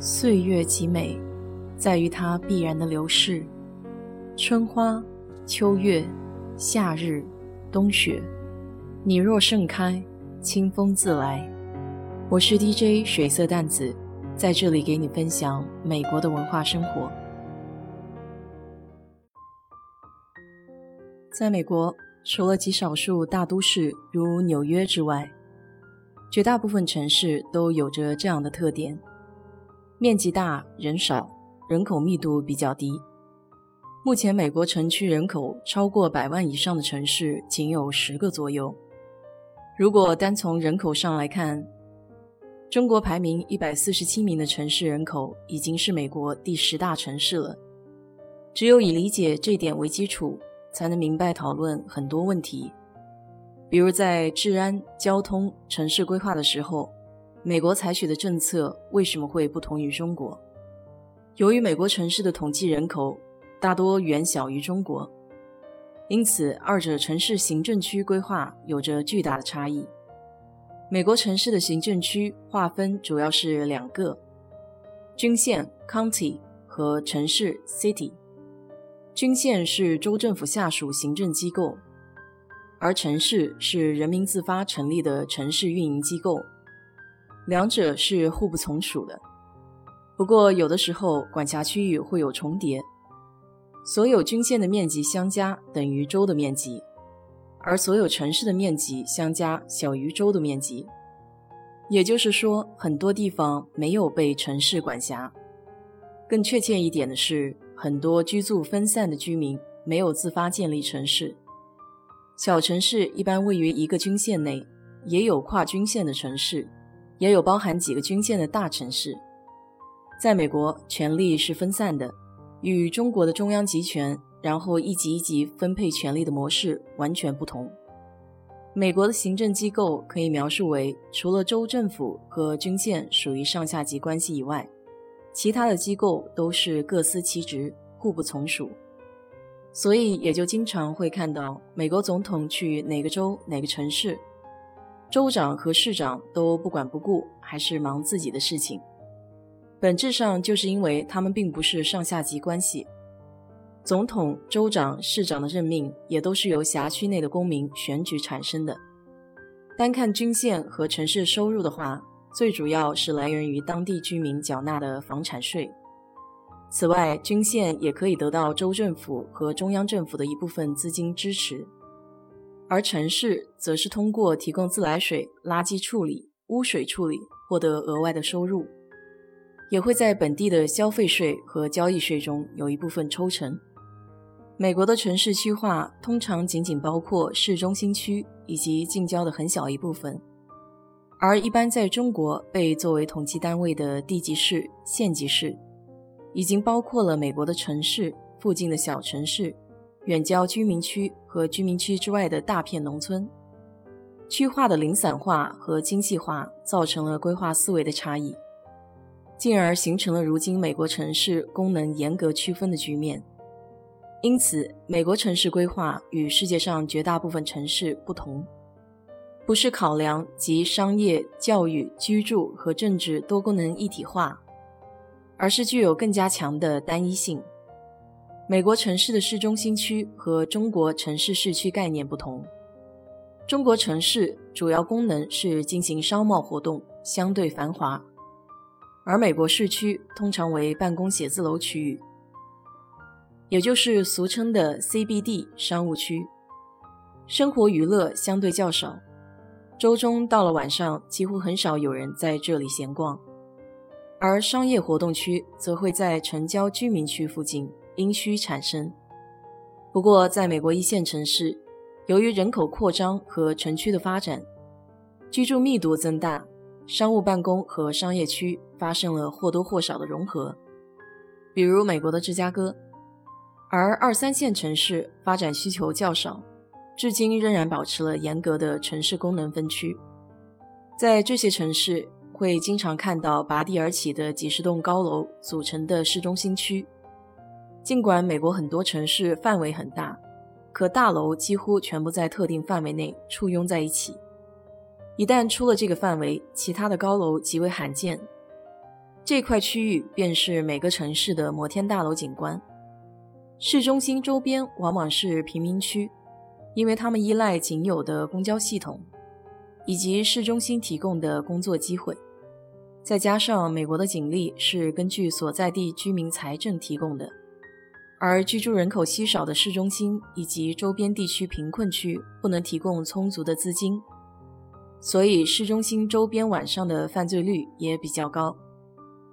岁月极美，在于它必然的流逝。春花、秋月、夏日、冬雪，你若盛开，清风自来。我是 DJ 水色淡子，在这里给你分享美国的文化生活。在美国，除了极少数大都市如纽约之外，绝大部分城市都有着这样的特点。面积大，人少，人口密度比较低。目前，美国城区人口超过百万以上的城市仅有十个左右。如果单从人口上来看，中国排名一百四十七名的城市人口已经是美国第十大城市了。只有以理解这点为基础，才能明白讨论很多问题，比如在治安、交通、城市规划的时候。美国采取的政策为什么会不同于中国？由于美国城市的统计人口大多远小于中国，因此二者城市行政区规划有着巨大的差异。美国城市的行政区划分主要是两个：郡县 （county） 和城市 （city）。郡县是州政府下属行政机构，而城市是人民自发成立的城市运营机构。两者是互不从属的，不过有的时候管辖区域会有重叠。所有郡县的面积相加等于州的面积，而所有城市的面积相加小于州的面积。也就是说，很多地方没有被城市管辖。更确切一点的是，很多居住分散的居民没有自发建立城市。小城市一般位于一个郡县内，也有跨郡县的城市。也有包含几个军县的大城市。在美国，权力是分散的，与中国的中央集权，然后一级一级分配权力的模式完全不同。美国的行政机构可以描述为，除了州政府和军县属于上下级关系以外，其他的机构都是各司其职，互不从属。所以也就经常会看到美国总统去哪个州、哪个城市。州长和市长都不管不顾，还是忙自己的事情。本质上就是因为他们并不是上下级关系。总统、州长、市长的任命也都是由辖区内的公民选举产生的。单看军县和城市收入的话，最主要是来源于当地居民缴纳的房产税。此外，军县也可以得到州政府和中央政府的一部分资金支持。而城市则是通过提供自来水、垃圾处理、污水处理获得额外的收入，也会在本地的消费税和交易税中有一部分抽成。美国的城市区划通常仅仅包括市中心区以及近郊的很小一部分，而一般在中国被作为统计单位的地级市、县级市，已经包括了美国的城市、附近的小城市。远郊居民区和居民区之外的大片农村，区划的零散化和精细化造成了规划思维的差异，进而形成了如今美国城市功能严格区分的局面。因此，美国城市规划与世界上绝大部分城市不同，不是考量及商业、教育、居住和政治多功能一体化，而是具有更加强的单一性。美国城市的市中心区和中国城市市区概念不同。中国城市主要功能是进行商贸活动，相对繁华；而美国市区通常为办公写字楼区域，也就是俗称的 CBD 商务区，生活娱乐相对较少。周中到了晚上，几乎很少有人在这里闲逛，而商业活动区则会在城郊居民区附近。因需产生。不过，在美国一线城市，由于人口扩张和城区的发展，居住密度增大，商务办公和商业区发生了或多或少的融合。比如美国的芝加哥，而二三线城市发展需求较少，至今仍然保持了严格的城市功能分区。在这些城市，会经常看到拔地而起的几十栋高楼组成的市中心区。尽管美国很多城市范围很大，可大楼几乎全部在特定范围内簇拥在一起。一旦出了这个范围，其他的高楼极为罕见。这块区域便是每个城市的摩天大楼景观。市中心周边往往是贫民区，因为他们依赖仅有的公交系统，以及市中心提供的工作机会。再加上美国的警力是根据所在地居民财政提供的，而居住人口稀少的市中心以及周边地区贫困区不能提供充足的资金，所以市中心周边晚上的犯罪率也比较高。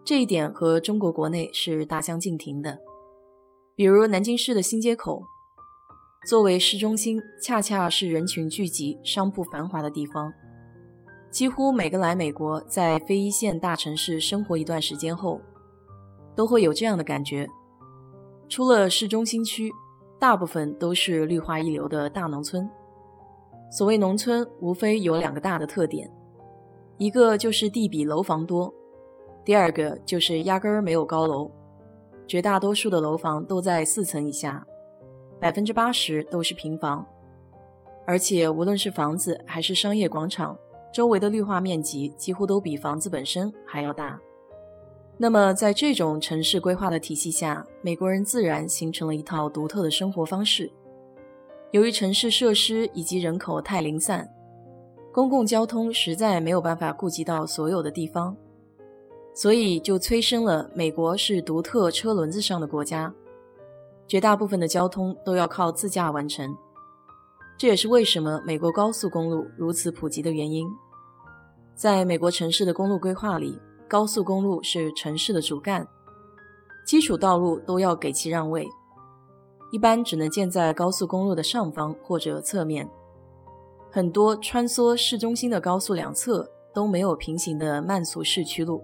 这一点和中国国内是大相径庭的。比如南京市的新街口，作为市中心，恰恰是人群聚集、商铺繁华的地方。几乎每个来美国在非一线大城市生活一段时间后，都会有这样的感觉：除了市中心区，大部分都是绿化一流的大农村。所谓农村，无非有两个大的特点：一个就是地比楼房多。第二个就是压根儿没有高楼，绝大多数的楼房都在四层以下，百分之八十都是平房，而且无论是房子还是商业广场，周围的绿化面积几乎都比房子本身还要大。那么在这种城市规划的体系下，美国人自然形成了一套独特的生活方式。由于城市设施以及人口太零散，公共交通实在没有办法顾及到所有的地方。所以就催生了美国是独特车轮子上的国家，绝大部分的交通都要靠自驾完成。这也是为什么美国高速公路如此普及的原因。在美国城市的公路规划里，高速公路是城市的主干，基础道路都要给其让位，一般只能建在高速公路的上方或者侧面。很多穿梭市中心的高速两侧都没有平行的慢速市区路。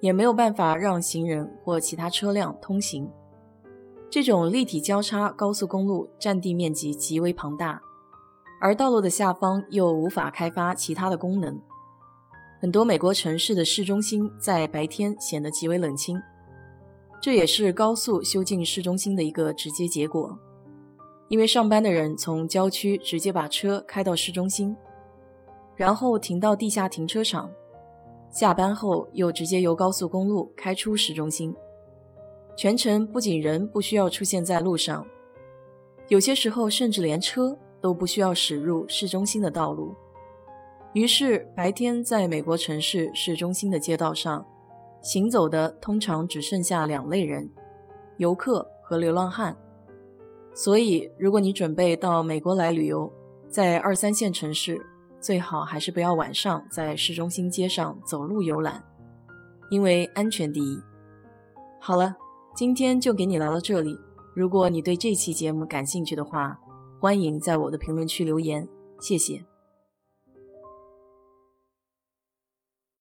也没有办法让行人或其他车辆通行。这种立体交叉高速公路占地面积极为庞大，而道路的下方又无法开发其他的功能。很多美国城市的市中心在白天显得极为冷清，这也是高速修进市中心的一个直接结果。因为上班的人从郊区直接把车开到市中心，然后停到地下停车场。下班后又直接由高速公路开出市中心，全程不仅人不需要出现在路上，有些时候甚至连车都不需要驶入市中心的道路。于是白天在美国城市市中心的街道上行走的通常只剩下两类人：游客和流浪汉。所以，如果你准备到美国来旅游，在二三线城市。最好还是不要晚上在市中心街上走路游览，因为安全第一。好了，今天就给你聊到这里。如果你对这期节目感兴趣的话，欢迎在我的评论区留言，谢谢。